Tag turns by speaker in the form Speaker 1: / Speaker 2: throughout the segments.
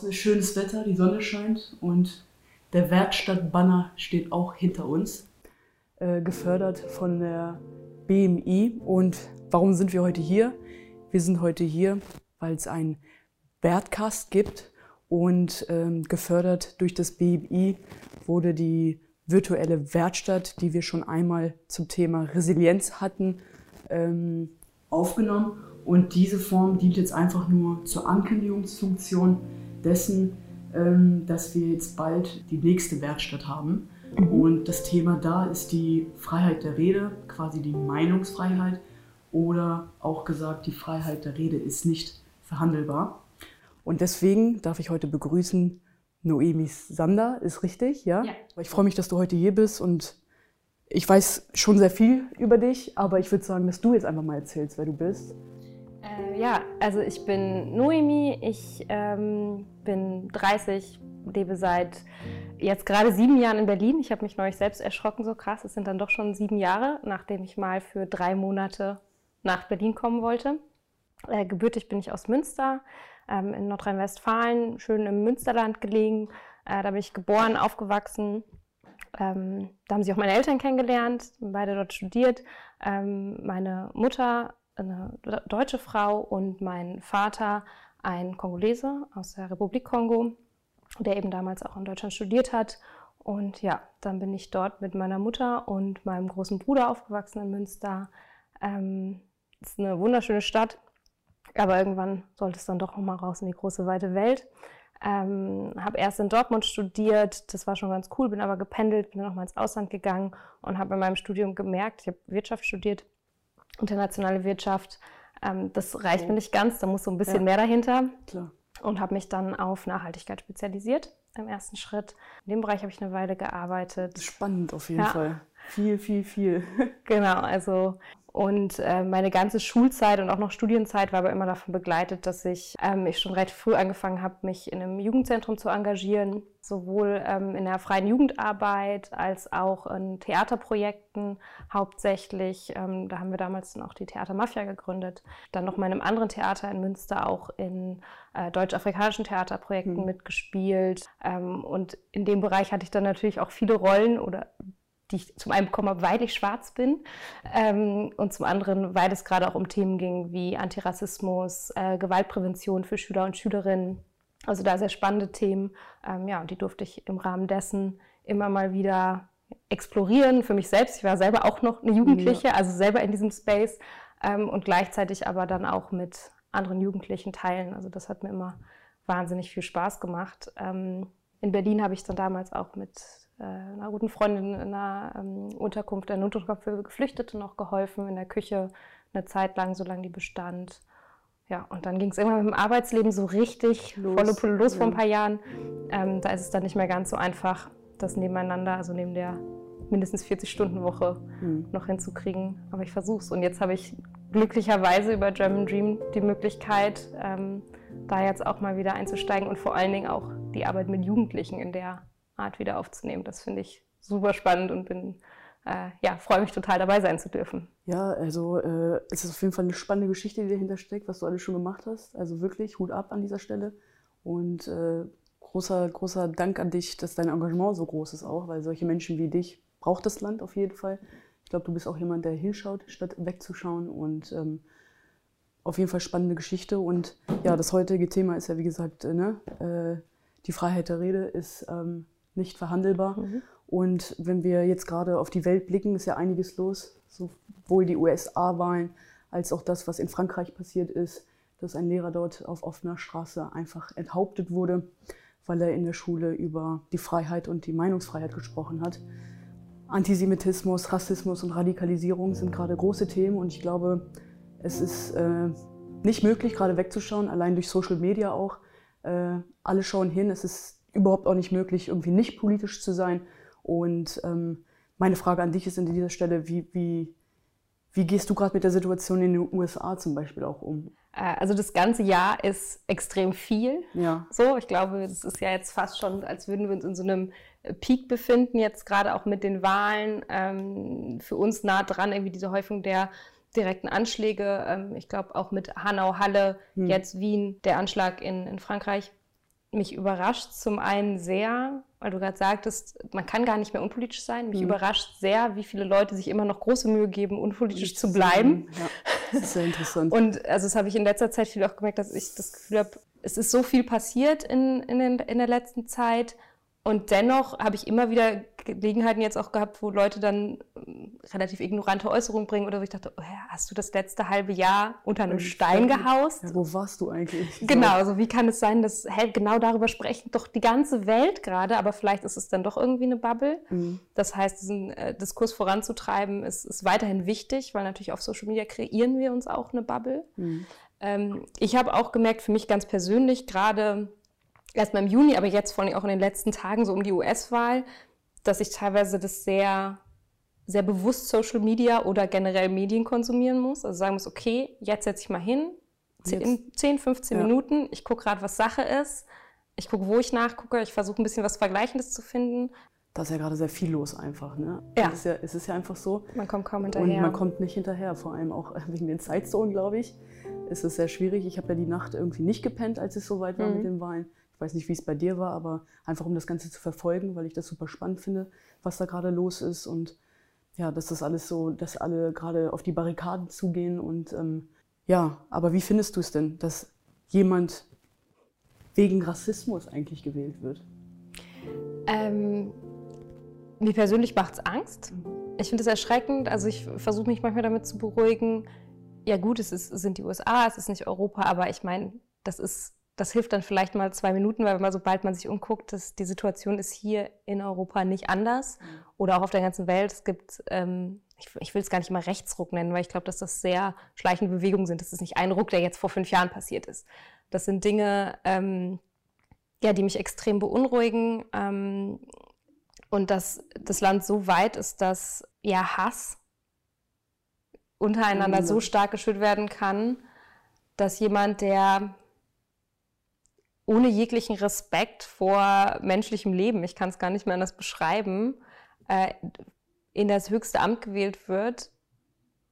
Speaker 1: Draußen ist schönes Wetter, die Sonne scheint und der Werkstattbanner steht auch hinter uns, äh, gefördert von der BMI. Und warum sind wir heute hier? Wir sind heute hier, weil es einen Wertcast gibt und ähm, gefördert durch das BMI wurde die virtuelle Werkstatt, die wir schon einmal zum Thema Resilienz hatten, ähm, aufgenommen. Und diese Form dient jetzt einfach nur zur Ankündigungsfunktion dessen, ähm, dass wir jetzt bald die nächste Werkstatt haben. Mhm. Und das Thema da ist die Freiheit der Rede, quasi die Meinungsfreiheit oder auch gesagt, die Freiheit der Rede ist nicht verhandelbar. Und deswegen darf ich heute begrüßen Noemi Sander, ist richtig, ja? Ja. Ich freue mich, dass du heute hier bist und ich weiß schon sehr viel über dich, aber ich würde sagen, dass du jetzt einfach mal erzählst, wer du bist.
Speaker 2: Äh, ja, also ich bin Noemi, ich ähm, bin 30, lebe seit jetzt gerade sieben Jahren in Berlin. Ich habe mich neulich selbst erschrocken, so krass. Es sind dann doch schon sieben Jahre, nachdem ich mal für drei Monate nach Berlin kommen wollte. Äh, gebürtig bin ich aus Münster, ähm, in Nordrhein-Westfalen, schön im Münsterland gelegen. Äh, da bin ich geboren, aufgewachsen ähm, da haben sich auch meine Eltern kennengelernt, beide dort studiert. Ähm, meine Mutter, eine deutsche Frau und mein Vater, ein Kongolese aus der Republik Kongo, der eben damals auch in Deutschland studiert hat. Und ja, dann bin ich dort mit meiner Mutter und meinem großen Bruder aufgewachsen in Münster. Ähm, ist eine wunderschöne Stadt, aber irgendwann sollte es dann doch noch mal raus in die große weite Welt. Ähm, habe erst in Dortmund studiert, das war schon ganz cool, bin aber gependelt, bin dann nochmal ins Ausland gegangen und habe in meinem Studium gemerkt, ich habe Wirtschaft studiert, internationale Wirtschaft, ähm, das reicht mir nicht ganz, da muss so ein bisschen ja. mehr dahinter. Klar. Und habe mich dann auf Nachhaltigkeit spezialisiert im ersten Schritt. In dem Bereich habe ich eine Weile gearbeitet.
Speaker 1: Spannend auf jeden ja. Fall. Viel, viel, viel.
Speaker 2: Genau, also und äh, meine ganze Schulzeit und auch noch Studienzeit war aber immer davon begleitet, dass ich, ähm, ich schon recht früh angefangen habe, mich in einem Jugendzentrum zu engagieren, sowohl ähm, in der freien Jugendarbeit als auch in Theaterprojekten hauptsächlich. Ähm, da haben wir damals dann auch die Theatermafia gegründet. Dann noch mal in einem anderen Theater in Münster auch in äh, deutsch-afrikanischen Theaterprojekten mhm. mitgespielt. Ähm, und in dem Bereich hatte ich dann natürlich auch viele Rollen oder die ich zum einen bekommen weil ich schwarz bin ähm, und zum anderen, weil es gerade auch um Themen ging wie Antirassismus, äh, Gewaltprävention für Schüler und Schülerinnen. Also da sehr spannende Themen. Ähm, ja, und die durfte ich im Rahmen dessen immer mal wieder explorieren für mich selbst. Ich war selber auch noch eine Jugendliche, ja. also selber in diesem Space ähm, und gleichzeitig aber dann auch mit anderen Jugendlichen teilen. Also das hat mir immer wahnsinnig viel Spaß gemacht. Ähm, in Berlin habe ich dann damals auch mit einer guten Freundin in einer ähm, Unterkunft, einer Unterkunft für Geflüchtete noch geholfen, in der Küche eine Zeit lang, solange die bestand. Ja, und dann ging es irgendwann mit dem Arbeitsleben so richtig los. volle Pulle los ja. vor ein paar Jahren. Ähm, da ist es dann nicht mehr ganz so einfach, das nebeneinander, also neben der mindestens 40-Stunden-Woche mhm. noch hinzukriegen. Aber ich versuche es. Und jetzt habe ich glücklicherweise über German Dream die Möglichkeit, ähm, da jetzt auch mal wieder einzusteigen und vor allen Dingen auch die Arbeit mit Jugendlichen in der Art wieder aufzunehmen. Das finde ich super spannend und bin äh, ja, freue mich total dabei sein zu dürfen.
Speaker 1: Ja, also äh, es ist auf jeden Fall eine spannende Geschichte, die dahinter steckt, was du alles schon gemacht hast. Also wirklich Hut ab an dieser Stelle. Und äh, großer, großer Dank an dich, dass dein Engagement so groß ist auch, weil solche Menschen wie dich braucht das Land auf jeden Fall. Ich glaube, du bist auch jemand, der hinschaut, statt wegzuschauen. Und ähm, auf jeden Fall spannende Geschichte. Und ja, das heutige Thema ist ja, wie gesagt, äh, ne, äh, die Freiheit der Rede ist ähm, nicht verhandelbar. Mhm. Und wenn wir jetzt gerade auf die Welt blicken, ist ja einiges los, sowohl die USA-Wahlen als auch das, was in Frankreich passiert ist, dass ein Lehrer dort auf offener Straße einfach enthauptet wurde, weil er in der Schule über die Freiheit und die Meinungsfreiheit gesprochen hat. Antisemitismus, Rassismus und Radikalisierung sind gerade große Themen und ich glaube, es ist äh, nicht möglich, gerade wegzuschauen, allein durch Social Media auch. Äh, alle schauen hin, es ist überhaupt auch nicht möglich, irgendwie nicht politisch zu sein. Und ähm, meine Frage an dich ist an dieser Stelle, wie, wie, wie gehst du gerade mit der Situation in den USA zum Beispiel auch um?
Speaker 2: Äh, also das ganze Jahr ist extrem viel. Ja. So, ich glaube, es ist ja jetzt fast schon, als würden wir uns in so einem Peak befinden, jetzt gerade auch mit den Wahlen. Ähm, für uns nah dran, irgendwie diese Häufung der direkten Anschläge. Ähm, ich glaube auch mit Hanau, Halle, hm. jetzt Wien, der Anschlag in, in Frankreich mich überrascht zum einen sehr, weil du gerade sagtest, man kann gar nicht mehr unpolitisch sein. Mich mhm. überrascht sehr, wie viele Leute sich immer noch große Mühe geben, unpolitisch zu bleiben.
Speaker 1: Ja, das ist sehr interessant.
Speaker 2: Und also das habe ich in letzter Zeit viel auch gemerkt, dass ich das Gefühl habe, es ist so viel passiert in, in, in der letzten Zeit und dennoch habe ich immer wieder Gelegenheiten jetzt auch gehabt, wo Leute dann ähm, relativ ignorante Äußerungen bringen oder wo ich dachte, oh, hast du das letzte halbe Jahr unter einem Stein gehaust?
Speaker 1: Ja, wo warst du eigentlich?
Speaker 2: Genau, so also wie kann es sein, dass hey, genau darüber sprechen doch die ganze Welt gerade, aber vielleicht ist es dann doch irgendwie eine Bubble. Mhm. Das heißt, diesen äh, Diskurs voranzutreiben ist, ist, weiterhin wichtig, weil natürlich auf Social Media kreieren wir uns auch eine Bubble. Mhm. Ähm, ich habe auch gemerkt, für mich ganz persönlich, gerade erst mal im Juni, aber jetzt vor allem auch in den letzten Tagen so um die US-Wahl, dass ich teilweise das sehr, sehr bewusst Social Media oder generell Medien konsumieren muss. Also sagen muss, okay, jetzt setze ich mal hin, in 10, 15 ja. Minuten, ich gucke gerade, was Sache ist, ich gucke, wo ich nachgucke, ich versuche ein bisschen was Vergleichendes zu finden.
Speaker 1: Da ist ja gerade sehr viel los einfach. Ne?
Speaker 2: Ja.
Speaker 1: Es ist ja, es ist ja einfach so.
Speaker 2: Man kommt kaum hinterher.
Speaker 1: Und man kommt nicht hinterher, vor allem auch wegen den Zeitzonen, glaube ich. Ist es sehr schwierig. Ich habe ja die Nacht irgendwie nicht gepennt, als es soweit war mhm. mit den Wahlen. Ich weiß nicht, wie es bei dir war, aber einfach um das Ganze zu verfolgen, weil ich das super spannend finde, was da gerade los ist und ja, dass das alles so, dass alle gerade auf die Barrikaden zugehen und ähm, ja, aber wie findest du es denn, dass jemand wegen Rassismus eigentlich gewählt wird?
Speaker 2: Ähm, mir persönlich macht es Angst. Ich finde es erschreckend. Also ich versuche mich manchmal damit zu beruhigen. Ja gut, es ist, sind die USA, es ist nicht Europa, aber ich meine, das ist das hilft dann vielleicht mal zwei Minuten, weil man, sobald man sich umguckt, dass die Situation ist hier in Europa nicht anders mhm. oder auch auf der ganzen Welt. Es gibt, ähm, ich, ich, will es gar nicht mal Rechtsruck nennen, weil ich glaube, dass das sehr schleichende Bewegungen sind. Das ist nicht ein Ruck, der jetzt vor fünf Jahren passiert ist. Das sind Dinge, ähm, ja, die mich extrem beunruhigen ähm, und dass das Land so weit ist, dass ja Hass untereinander mhm. so stark geschürt werden kann, dass jemand, der ohne jeglichen Respekt vor menschlichem Leben, ich kann es gar nicht mehr anders beschreiben, äh, in das höchste Amt gewählt wird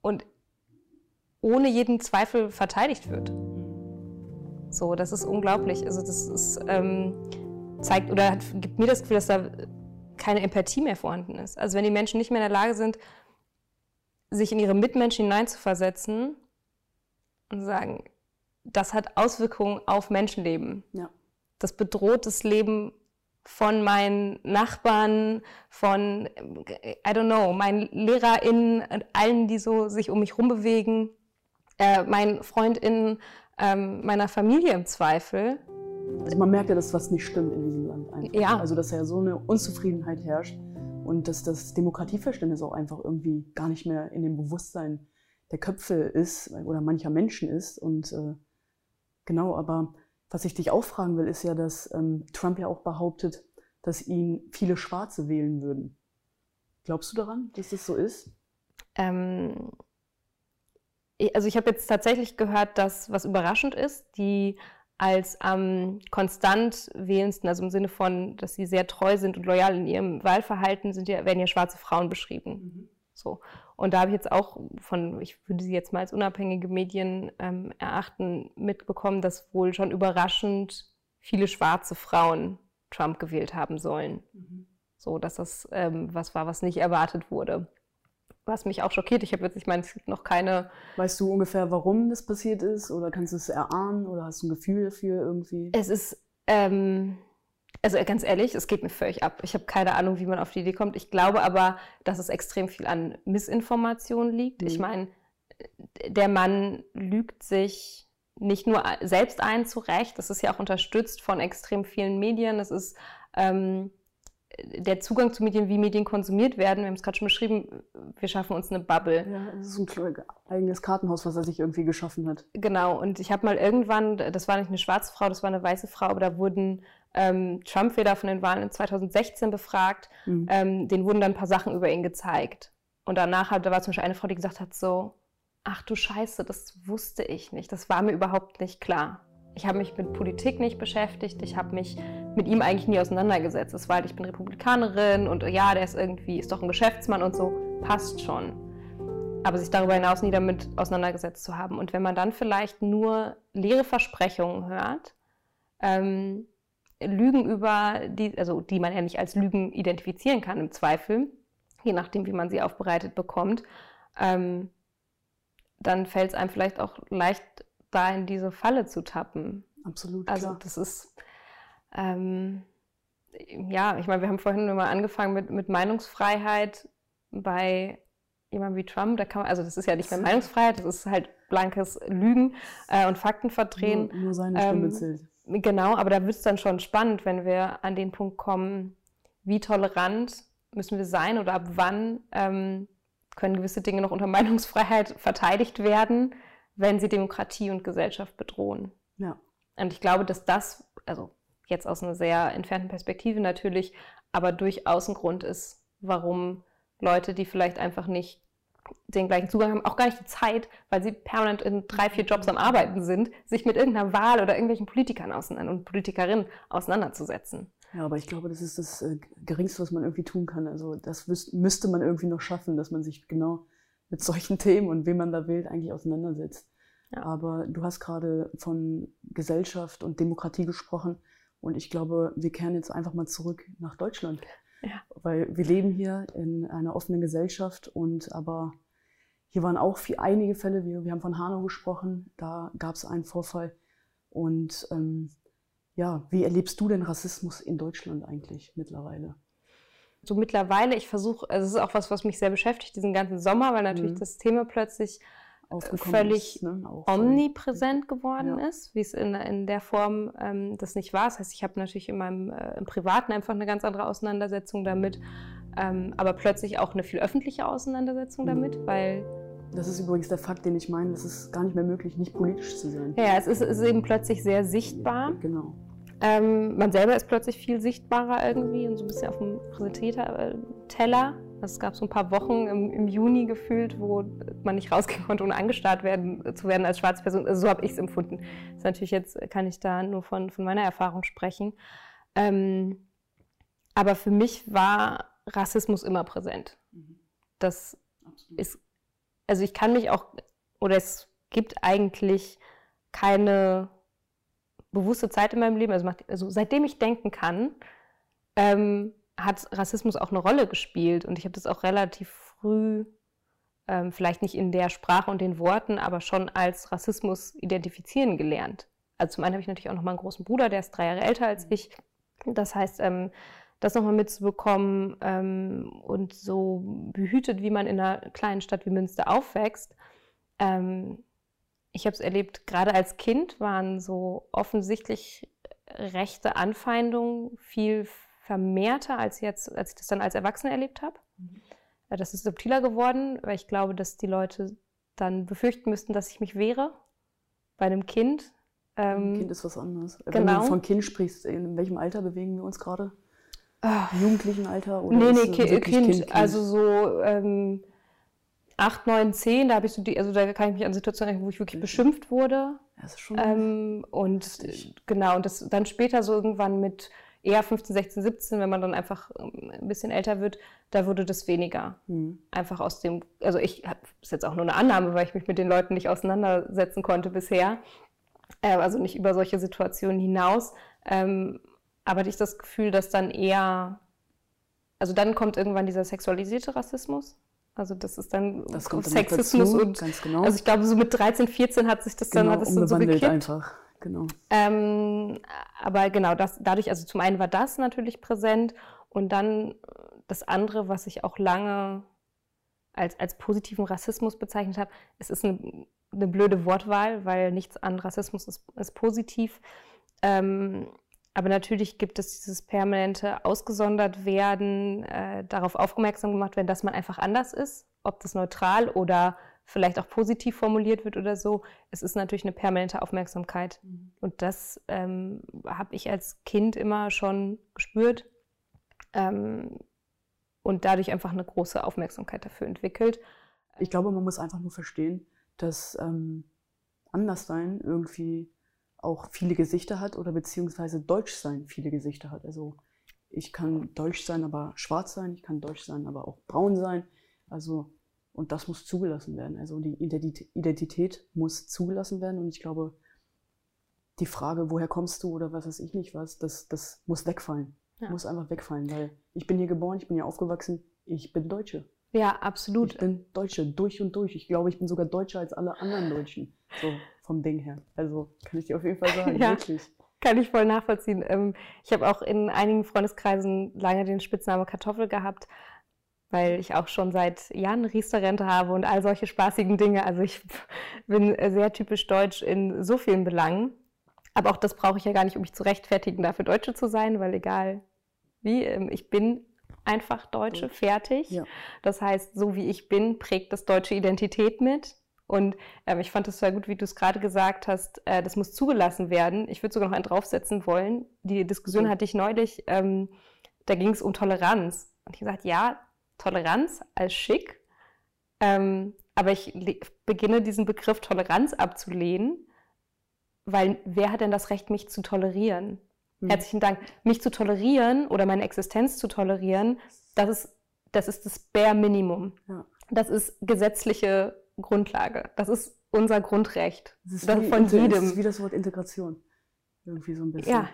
Speaker 2: und ohne jeden Zweifel verteidigt wird. So, das ist unglaublich. Also das ist, ähm, zeigt oder hat, gibt mir das Gefühl, dass da keine Empathie mehr vorhanden ist. Also wenn die Menschen nicht mehr in der Lage sind, sich in ihre Mitmenschen hineinzuversetzen und sagen, das hat Auswirkungen auf Menschenleben.
Speaker 1: Ja.
Speaker 2: Das bedroht das Leben von meinen Nachbarn, von, I don't know, meinen LehrerInnen, allen, die so sich um mich rumbewegen, äh, meinen FreundInnen, ähm, meiner Familie im Zweifel.
Speaker 1: Also man merkt ja, dass was nicht stimmt in diesem Land einfach.
Speaker 2: Ja.
Speaker 1: Also dass ja so eine Unzufriedenheit herrscht und dass das Demokratieverständnis auch einfach irgendwie gar nicht mehr in dem Bewusstsein der Köpfe ist oder mancher Menschen ist. Und äh, Genau, aber was ich dich auch fragen will, ist ja, dass ähm, Trump ja auch behauptet, dass ihn viele Schwarze wählen würden. Glaubst du daran, dass das so ist?
Speaker 2: Ähm, also ich habe jetzt tatsächlich gehört, dass was überraschend ist, die als am ähm, konstant wählendsten, also im Sinne von, dass sie sehr treu sind und loyal in ihrem Wahlverhalten, sind ja, werden ja schwarze Frauen beschrieben. Mhm. So. Und da habe ich jetzt auch von, ich würde sie jetzt mal als unabhängige Medien ähm, erachten, mitbekommen, dass wohl schon überraschend viele schwarze Frauen Trump gewählt haben sollen. Mhm. So, dass das ähm, was war, was nicht erwartet wurde. Was mich auch schockiert. Ich habe jetzt, ich meine, es gibt noch keine.
Speaker 1: Weißt du ungefähr, warum das passiert ist? Oder kannst du es erahnen? Oder hast du ein Gefühl dafür irgendwie?
Speaker 2: Es ist, ähm, also ganz ehrlich, es geht mir völlig ab. Ich habe keine Ahnung, wie man auf die Idee kommt. Ich glaube aber, dass es extrem viel an Missinformation liegt. Mhm. Ich meine, der Mann lügt sich nicht nur selbst ein zurecht, das ist ja auch unterstützt von extrem vielen Medien. Es ist ähm, der Zugang zu Medien, wie Medien konsumiert werden. Wir haben es gerade schon beschrieben, wir schaffen uns eine Bubble.
Speaker 1: Ja, das ist ein eigenes Kartenhaus, was er sich irgendwie geschaffen hat.
Speaker 2: Genau, und ich habe mal irgendwann, das war nicht eine schwarze Frau, das war eine weiße Frau, aber da wurden ähm, Trump-Wähler von den Wahlen in 2016 befragt. Mhm. Ähm, denen wurden dann ein paar Sachen über ihn gezeigt. Und danach hat, da war zum Beispiel eine Frau, die gesagt hat so, ach du Scheiße, das wusste ich nicht, das war mir überhaupt nicht klar. Ich habe mich mit Politik nicht beschäftigt, ich habe mich mit ihm eigentlich nie auseinandergesetzt. Es war halt, ich bin Republikanerin und ja, der ist irgendwie, ist doch ein Geschäftsmann und so, passt schon. Aber sich darüber hinaus nie damit auseinandergesetzt zu haben. Und wenn man dann vielleicht nur leere Versprechungen hört, ähm, Lügen über die, also die man ja nicht als Lügen identifizieren kann im Zweifel, je nachdem, wie man sie aufbereitet bekommt, ähm, dann fällt es einem vielleicht auch leicht, da in diese Falle zu tappen.
Speaker 1: Absolut.
Speaker 2: Also
Speaker 1: klar.
Speaker 2: das ist, ähm, ja, ich meine, wir haben vorhin nur mal angefangen mit, mit Meinungsfreiheit bei jemandem wie Trump. Da kann man, also das ist ja nicht mehr Meinungsfreiheit, das ist halt blankes Lügen äh, und Fakten verdrehen.
Speaker 1: Nur, nur seine Stimme
Speaker 2: Ähm,
Speaker 1: zählt.
Speaker 2: Genau, aber da wird es dann schon spannend, wenn wir an den Punkt kommen, wie tolerant müssen wir sein oder ab wann ähm, können gewisse Dinge noch unter Meinungsfreiheit verteidigt werden, wenn sie Demokratie und Gesellschaft bedrohen.
Speaker 1: Ja.
Speaker 2: Und ich glaube, dass das, also jetzt aus einer sehr entfernten Perspektive natürlich, aber durchaus ein Grund ist, warum Leute, die vielleicht einfach nicht den gleichen Zugang haben, auch gar nicht die Zeit, weil sie permanent in drei, vier Jobs am Arbeiten sind, sich mit irgendeiner Wahl oder irgendwelchen Politikern auseinander und Politikerinnen auseinanderzusetzen.
Speaker 1: Ja, aber ich glaube, das ist das äh, Geringste, was man irgendwie tun kann. Also das müsste man irgendwie noch schaffen, dass man sich genau mit solchen Themen und wen man da wählt eigentlich auseinandersetzt.
Speaker 2: Ja.
Speaker 1: Aber du hast gerade von Gesellschaft und Demokratie gesprochen und ich glaube, wir kehren jetzt einfach mal zurück nach Deutschland.
Speaker 2: Ja.
Speaker 1: Weil wir leben hier in einer offenen Gesellschaft und aber hier waren auch viel, einige Fälle, wir, wir haben von Hanau gesprochen, da gab es einen Vorfall. Und ähm, ja, wie erlebst du denn Rassismus in Deutschland eigentlich mittlerweile?
Speaker 2: So mittlerweile, ich versuche, also es ist auch was, was mich sehr beschäftigt, diesen ganzen Sommer, weil natürlich
Speaker 1: Mhm.
Speaker 2: das Thema plötzlich völlig
Speaker 1: ist, ne? Auch
Speaker 2: omnipräsent geworden
Speaker 1: Ja.
Speaker 2: ist, wie es in, in der Form ähm, das nicht war. Das heißt, ich habe natürlich in meinem äh, im Privaten einfach eine ganz andere Auseinandersetzung damit, ähm, aber plötzlich auch eine viel öffentliche Auseinandersetzung damit, weil
Speaker 1: Das ist übrigens der Fakt, den ich meine. Es ist gar nicht mehr möglich, nicht politisch zu sein.
Speaker 2: ja, es ist, ist eben plötzlich sehr sichtbar.
Speaker 1: Genau.
Speaker 2: Ähm, man selber ist plötzlich viel sichtbarer irgendwie und so ein bisschen auf dem Präsentierteller. Es gab so ein paar Wochen im, im Juni gefühlt, wo man nicht rausgehen konnte, ohne angestarrt werden, zu werden als schwarze Person. Also so habe ich es empfunden. Das ist natürlich jetzt kann ich da nur von, von meiner Erfahrung sprechen. Ähm, aber für mich war Rassismus immer präsent.
Speaker 1: Mhm.
Speaker 2: Das
Speaker 1: Absolut.
Speaker 2: ist, also ich kann mich auch, oder es gibt eigentlich keine bewusste Zeit in meinem Leben, also, macht, also seitdem ich denken kann, ähm, hat Rassismus auch eine Rolle gespielt. Und ich habe das auch relativ früh, ähm, vielleicht nicht in der Sprache und den Worten, aber schon als Rassismus identifizieren gelernt. Also zum einen habe ich natürlich auch noch mal einen großen Bruder, der ist drei Jahre älter als ich. Das heißt, ähm, das nochmal mitzubekommen ähm, und so behütet, wie man in einer kleinen Stadt wie Münster aufwächst. Ähm, ich habe es erlebt, gerade als Kind waren so offensichtlich rechte Anfeindungen viel vermehrter als jetzt, als ich das dann als Erwachsene erlebt habe.
Speaker 1: Mhm.
Speaker 2: Das ist subtiler geworden, weil ich glaube, dass die Leute dann befürchten müssten, dass ich mich wehre bei einem Kind.
Speaker 1: Ein
Speaker 2: Ähm,
Speaker 1: kind ist was anderes. Wenn
Speaker 2: genau.
Speaker 1: du von Kind sprichst, in welchem Alter bewegen wir uns gerade?
Speaker 2: ah,
Speaker 1: Jugendlichen Alter? Oder
Speaker 2: nee, nee,
Speaker 1: es
Speaker 2: Ki
Speaker 1: wirklich
Speaker 2: kind, Also so ähm, 8, 9, 10, da habe ich so die, also da kann ich mich an Situationen erinnern, wo ich wirklich
Speaker 1: Mhm.
Speaker 2: beschimpft wurde.
Speaker 1: Das ist schon.
Speaker 2: Ähm, und
Speaker 1: Heftig.
Speaker 2: genau, und das dann später so irgendwann mit eher 15, 16, 17, wenn man dann einfach ähm, ein bisschen älter wird, da wurde das weniger.
Speaker 1: hm.
Speaker 2: Einfach aus dem, also ich habe ist jetzt auch nur eine Annahme, weil ich mich mit den Leuten nicht auseinandersetzen konnte bisher. Äh, also nicht über solche Situationen hinaus. Ähm, aber hatte ich das Gefühl, dass dann eher, also dann kommt irgendwann dieser sexualisierte Rassismus. Also das ist dann
Speaker 1: Das dann
Speaker 2: Sexismus
Speaker 1: dazu,
Speaker 2: und
Speaker 1: ganz genau.
Speaker 2: also ich glaube, so mit 13, 14 hat sich das dann,
Speaker 1: genau,
Speaker 2: hat es dann so gekippt.
Speaker 1: einfach. Genau.
Speaker 2: Ähm, aber genau, das, dadurch, also zum einen war das natürlich präsent und dann äh, das andere, was ich auch lange als, als positiven Rassismus bezeichnet habe, es ist eine, eine blöde Wortwahl, weil nichts an Rassismus ist, ist positiv. Ähm, aber natürlich gibt es dieses permanente ausgesondert werden, äh, darauf aufmerksam gemacht werden, dass man einfach anders ist, ob das neutral oder vielleicht auch positiv formuliert wird oder so. Es ist natürlich eine permanente Aufmerksamkeit. Und das ähm, habe ich als Kind immer schon gespürt ähm, und dadurch einfach eine große Aufmerksamkeit dafür entwickelt.
Speaker 1: Ich glaube, man muss einfach nur verstehen, dass ähm, Anderssein irgendwie auch viele Gesichter hat oder beziehungsweise Deutschsein viele Gesichter hat. Also ich kann deutsch sein, aber schwarz sein, ich kann deutsch sein, aber auch braun sein. Also und das muss zugelassen werden. Also die Identität, muss zugelassen werden und ich glaube, die Frage, woher kommst du oder was weiß ich nicht was, das, das muss wegfallen. Ja. Muss einfach wegfallen, weil ich bin hier geboren, ich bin hier aufgewachsen, ich bin Deutsche.
Speaker 2: Ja, absolut.
Speaker 1: Ich bin Deutsche, durch und durch. Ich glaube, ich bin sogar Deutscher als alle anderen Deutschen. So vom Ding her. Also kann ich dir auf jeden Fall sagen, ja, wirklich.
Speaker 2: Kann ich voll nachvollziehen. Ähm, ich habe auch in einigen Freundeskreisen lange den Spitznamen Kartoffel gehabt, weil ich auch schon seit Jahren Riester-Rente habe und all solche spaßigen Dinge. Also ich bin sehr typisch deutsch in so vielen Belangen. Aber auch das brauche ich ja gar nicht, um mich zu rechtfertigen, dafür Deutsche zu sein, weil egal wie, ähm, ich bin einfach Deutsche, fertig. Ja. Das heißt, so wie ich bin, prägt das deutsche Identität mit. Und ähm, ich fand es sehr gut, wie du es gerade gesagt hast, äh, das muss zugelassen werden. Ich würde sogar noch einen draufsetzen wollen. Die Diskussion hatte ich neulich, ähm, da ging es um Toleranz. Und ich gesagt, ja, Toleranz als schick, ähm, aber ich beginne diesen Begriff Toleranz abzulehnen, weil wer hat denn das Recht, mich zu tolerieren? Mhm. Herzlichen Dank. Mich zu tolerieren oder meine Existenz zu tolerieren, das ist das, ist das Bare Minimum. Ja. Das ist gesetzliche Grundlage. Das ist unser Grundrecht.
Speaker 1: Das ist das von jedem. Das ist wie das Wort Integration. Irgendwie so ein bisschen. Ja.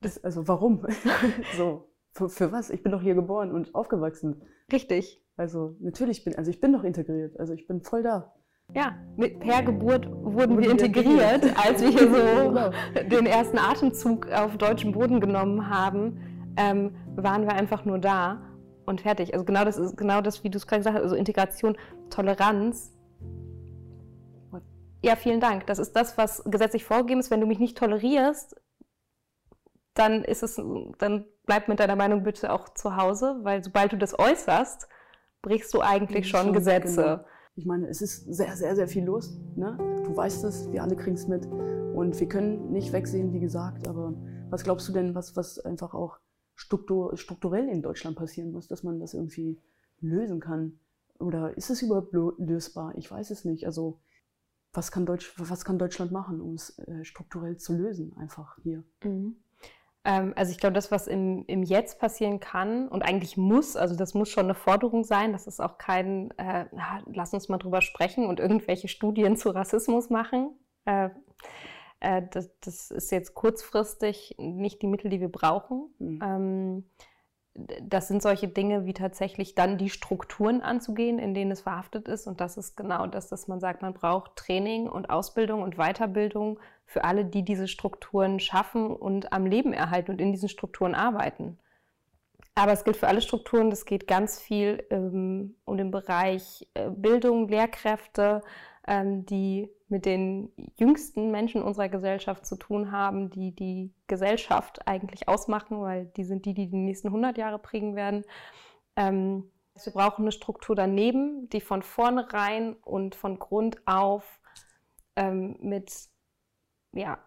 Speaker 1: Das, also warum? so, für, für, was? Ich bin doch hier geboren und aufgewachsen.
Speaker 2: Richtig.
Speaker 1: Also natürlich bin, also ich bin doch integriert. Also ich bin voll da
Speaker 2: ja, mit, per Geburt wurden wir integriert, als wir hier so genau. den ersten Atemzug auf deutschem Boden genommen haben, ähm, waren wir einfach nur da und fertig. Also genau das ist genau das, wie du es gerade gesagt hast, also Integration, Toleranz. Ja, vielen Dank. Das ist das, was gesetzlich vorgegeben ist. Wenn du mich nicht tolerierst, dann ist es, dann bleib mit deiner Meinung bitte auch zu Hause, weil sobald du das äußerst, brichst du eigentlich schon, schon Gesetze. Genau.
Speaker 1: Ich meine, es ist sehr, sehr, sehr viel los. Ne? Du weißt es, wir alle kriegen es mit. Und wir können nicht wegsehen, wie gesagt. Aber was glaubst du denn, was, was einfach auch struktur, strukturell in Deutschland passieren muss, dass man das irgendwie lösen kann? Oder ist es überhaupt lösbar? Ich weiß es nicht. Also was kann, Deutsch, was kann Deutschland machen, um es äh, strukturell zu lösen, einfach hier?
Speaker 2: Mhm. Ähm, also ich glaube, das, was im, im Jetzt passieren kann und eigentlich muss, also das muss schon eine Forderung sein, das ist auch kein, äh, lass uns mal drüber sprechen und irgendwelche Studien zu Rassismus machen. Äh, äh, das, das, ist jetzt kurzfristig nicht die Mittel, die wir brauchen. Mhm. Ähm, das sind solche Dinge wie tatsächlich dann die Strukturen anzugehen, in denen es verhaftet ist. Und das ist genau das, dass man sagt, man braucht Training und Ausbildung und Weiterbildung für alle, die diese Strukturen schaffen und am Leben erhalten und in diesen Strukturen arbeiten. Aber es gilt für alle Strukturen, das geht ganz viel ähm, um den Bereich äh, Bildung, Lehrkräfte, ähm, die mit den jüngsten Menschen unserer Gesellschaft zu tun haben, die die Gesellschaft eigentlich ausmachen, weil die sind die, die die nächsten 100 Jahre prägen werden. Ähm, wir brauchen eine Struktur daneben, die von vornherein und von Grund auf ähm, mit ja,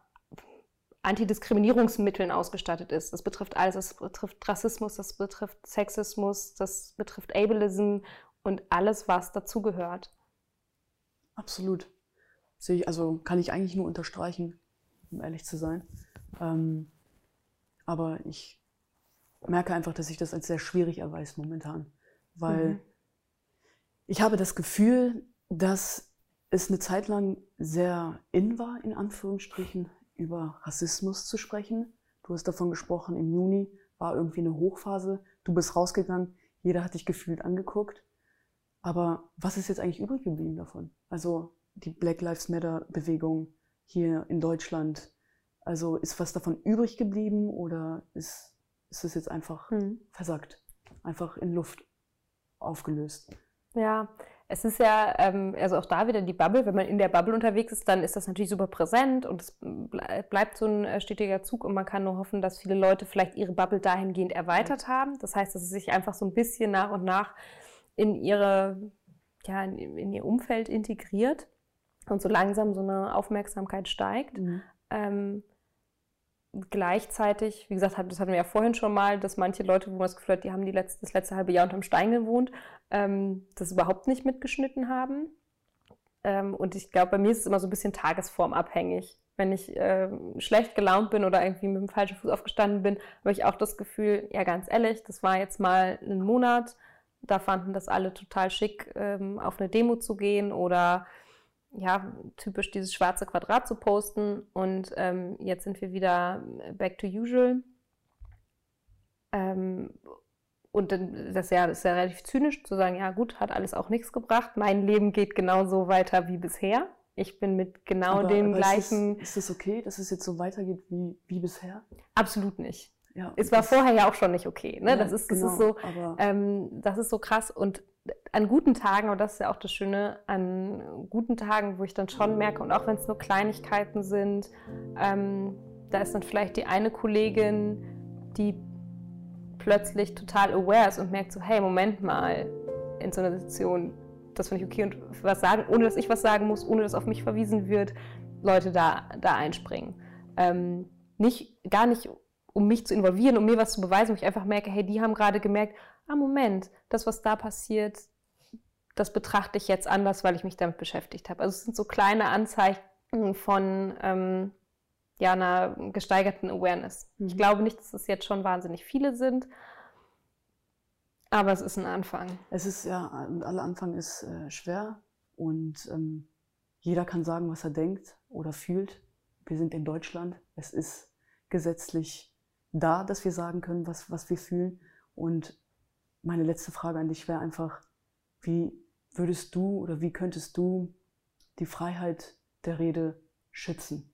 Speaker 2: Antidiskriminierungsmitteln ausgestattet ist. Das betrifft alles. Das betrifft Rassismus, das betrifft Sexismus, das betrifft Ableism und alles, was dazugehört.
Speaker 1: Absolut. Sehe ich, also kann ich eigentlich nur unterstreichen, um ehrlich zu sein. Ähm, aber ich merke einfach, dass sich das als sehr schwierig erweist momentan. Weil mhm. ich habe das Gefühl, dass es eine Zeit lang sehr in war, in Anführungsstrichen, über Rassismus zu sprechen. Du hast davon gesprochen, im Juni war irgendwie eine Hochphase. Du bist rausgegangen, jeder hat dich gefühlt angeguckt. Aber was ist jetzt eigentlich übrig geblieben davon? Also die Black Lives Matter Bewegung hier in Deutschland. Also ist was davon übrig geblieben oder ist, ist es jetzt einfach mhm. versagt? Einfach in Luft aufgelöst?
Speaker 2: Ja, es ist ja, ähm, also auch da wieder die Bubble, wenn man in der Bubble unterwegs ist, dann ist das natürlich super präsent und es bleibt so ein äh, stetiger Zug und man kann nur hoffen, dass viele Leute vielleicht ihre Bubble dahingehend erweitert haben. Das heißt, dass es sich einfach so ein bisschen nach und nach in ihre, ja, in, ihr Umfeld integriert und so langsam so eine Aufmerksamkeit steigt. Mhm. Ähm, gleichzeitig, wie gesagt, das hatten wir ja vorhin schon mal, dass manche Leute, wo man das Gefühl hat, die haben die letzte, das letzte halbe Jahr unterm Stein gewohnt, ähm, das überhaupt nicht mitgeschnitten haben. Ähm, und ich glaube, bei mir ist es immer so ein bisschen tagesformabhängig. Wenn ich äh, schlecht gelaunt bin oder irgendwie mit dem falschen Fuß aufgestanden bin, habe ich auch das Gefühl, ja, ganz ehrlich, das war jetzt mal ein Monat, da fanden das alle total schick, ähm, auf eine Demo zu gehen oder ja, typisch dieses schwarze Quadrat zu posten. Und ähm, jetzt sind wir wieder back to usual. Ähm, und das ist, ja, das ist ja relativ zynisch zu sagen, ja gut, hat alles auch nichts gebracht. Mein Leben geht genauso weiter wie bisher. Ich bin mit genau
Speaker 1: aber,
Speaker 2: dem
Speaker 1: aber
Speaker 2: gleichen.
Speaker 1: Ist es okay, dass es jetzt so weitergeht wie, wie bisher?
Speaker 2: Absolut nicht.
Speaker 1: Ja,
Speaker 2: Es war vorher ja auch schon nicht okay. Ne?
Speaker 1: Ja,
Speaker 2: das, ist, das,
Speaker 1: genau,
Speaker 2: ist so,
Speaker 1: aber-
Speaker 2: ähm, das ist so krass. Und an guten Tagen, und das ist ja auch das Schöne, an guten Tagen, wo ich dann schon merke, und auch wenn es nur Kleinigkeiten sind, ähm, da ist dann vielleicht die eine Kollegin, die plötzlich total aware ist und merkt so, hey, Moment mal, in so einer Situation, das finde ich okay und was sagen, ohne dass ich was sagen muss, ohne dass auf mich verwiesen wird, Leute da, da einspringen. Ähm, nicht, gar nicht, um mich zu involvieren, um mir was zu beweisen, wo ich einfach merke, hey, die haben gerade gemerkt, ah, Moment, das, was da passiert, das betrachte ich jetzt anders, weil ich mich damit beschäftigt habe. Also es sind so kleine Anzeichen von ähm, ja, einer gesteigerten Awareness. Ich
Speaker 1: Mhm.
Speaker 2: glaube nicht, dass es jetzt schon wahnsinnig viele sind, aber es ist ein Anfang.
Speaker 1: Es ist ja, und aller Anfang ist äh, schwer und ähm, jeder kann sagen, was er denkt oder fühlt. Wir sind in Deutschland. Es ist gesetzlich da, dass wir sagen können, was, was wir fühlen. Und meine letzte Frage an dich wäre einfach, wie würdest du oder wie könntest du die Freiheit der Rede schützen?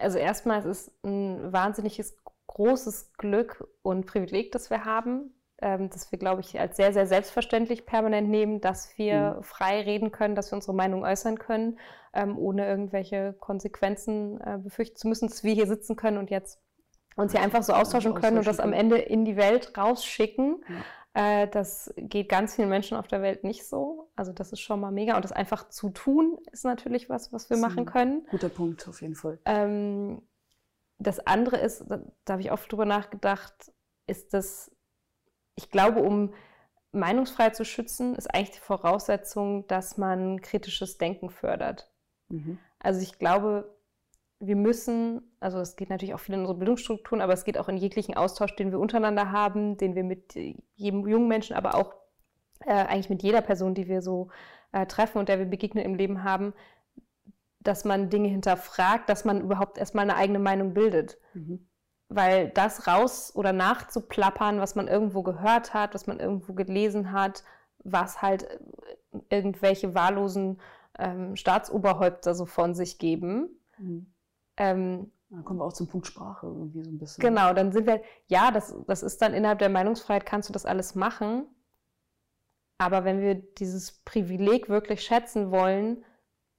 Speaker 2: Also erstmal es ist ein wahnsinniges großes Glück und Privileg, das wir haben, ähm, dass wir, glaube ich, als sehr, sehr selbstverständlich permanent nehmen, dass wir
Speaker 1: Mhm.
Speaker 2: frei reden können, dass wir unsere Meinung äußern können, ähm, ohne irgendwelche Konsequenzen äh, befürchten zu müssen, dass wir hier sitzen können und jetzt uns hier einfach so austauschen können und das am
Speaker 1: austauschen
Speaker 2: Ende in die Welt rausschicken. Äh, das geht ganz vielen Menschen auf der Welt nicht so. Also das ist schon mal mega. Und das einfach zu tun, ist natürlich was, was wir machen können.
Speaker 1: Guter Punkt, auf jeden Fall.
Speaker 2: Ähm, das andere ist, da, da habe ich oft drüber nachgedacht, ist das, ich glaube, um Meinungsfreiheit zu schützen, ist eigentlich die Voraussetzung, dass man kritisches Denken fördert.
Speaker 1: Mhm.
Speaker 2: Also ich glaube, wir müssen, also es geht natürlich auch viel in unsere Bildungsstrukturen, aber es geht auch in jeglichen Austausch, den wir untereinander haben, den wir mit äh, jedem jungen Menschen, aber auch äh, eigentlich mit jeder Person, die wir so äh, treffen und der wir begegnen im Leben haben, dass man Dinge hinterfragt, dass man überhaupt erstmal eine eigene Meinung bildet.
Speaker 1: Mhm.
Speaker 2: Weil das raus oder nachzuplappern, was man irgendwo gehört hat, was man irgendwo gelesen hat, was halt äh, irgendwelche wahllosen ähm, Staatsoberhäupter so von sich geben,
Speaker 1: Mhm.
Speaker 2: Ähm,
Speaker 1: Dann kommen wir auch zum Punkt Sprache irgendwie so ein bisschen.
Speaker 2: genau, dann sind wir, ja, das, das ist dann innerhalb der Meinungsfreiheit, kannst du das alles machen. Aber wenn wir dieses Privileg wirklich schätzen wollen,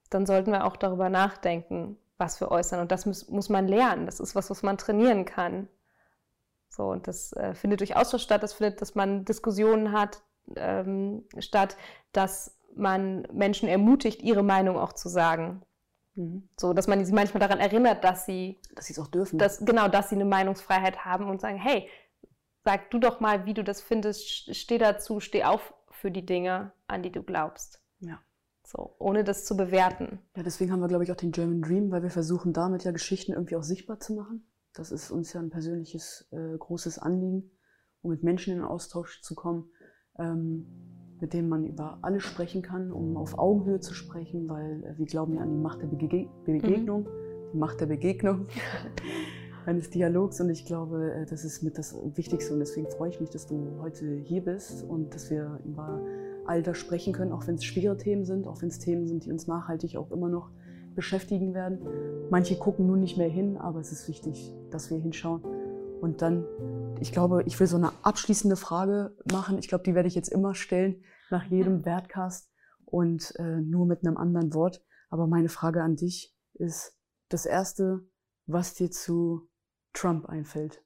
Speaker 2: dann sollten wir auch darüber nachdenken, was wir äußern. Und das muss, muss man lernen. Das ist was, was man trainieren kann. So, und das äh, findet durch Austausch statt, das findet, dass man Diskussionen hat, ähm, statt, dass man Menschen ermutigt, ihre Meinung auch zu sagen.
Speaker 1: Mhm.
Speaker 2: So, dass man sie manchmal daran erinnert, dass sie
Speaker 1: Dass sie es auch dürfen.
Speaker 2: dass, genau, dass sie eine Meinungsfreiheit haben und sagen, hey, sag du doch mal, wie du das findest, st- steh dazu, steh auf für die Dinge, an die du glaubst.
Speaker 1: ja.
Speaker 2: So, ohne das zu bewerten.
Speaker 1: Ja, deswegen haben wir, glaube ich, auch den German Dream, weil wir versuchen damit ja Geschichten irgendwie auch sichtbar zu machen. Das ist uns ja ein persönliches, äh, großes Anliegen, um mit Menschen in Austausch zu kommen, ähm, mit denen man über alles sprechen kann, um auf Augenhöhe zu sprechen, weil äh, wir glauben ja an die Macht der Bege Begegnung, die Macht der Begegnung, eines Dialogs und ich glaube, äh, das ist mit das Wichtigste und deswegen freue ich mich, dass du heute hier bist und dass wir über all das sprechen können, auch wenn es schwere Themen sind, auch wenn es Themen sind, die uns nachhaltig auch immer noch beschäftigen werden. Manche gucken nun nicht mehr hin, aber es ist wichtig, dass wir hinschauen. Und dann, ich glaube, ich will so eine abschließende Frage machen. Ich glaube, die werde ich jetzt immer stellen nach jedem Wertcast und äh, nur mit einem anderen Wort. Aber meine Frage an dich ist das erste, was dir zu Trump einfällt.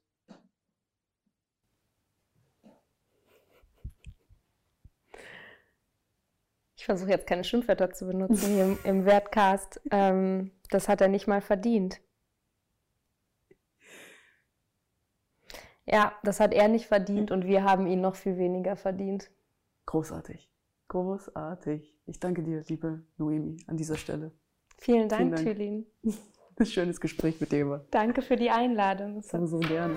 Speaker 2: Ich versuche jetzt keine Schimpfwörter zu benutzen hier im, im Wertcast. Ähm, das hat er nicht mal verdient. Ja, das hat er nicht verdient und wir haben ihn noch viel weniger verdient.
Speaker 1: Großartig. Großartig. Ich danke dir, liebe Noemi, an dieser Stelle.
Speaker 2: Vielen Dank,
Speaker 1: Dank.
Speaker 2: Thülin.
Speaker 1: Ein schönes Gespräch mit dir.
Speaker 2: Danke für die Einladung.
Speaker 1: So, so gerne.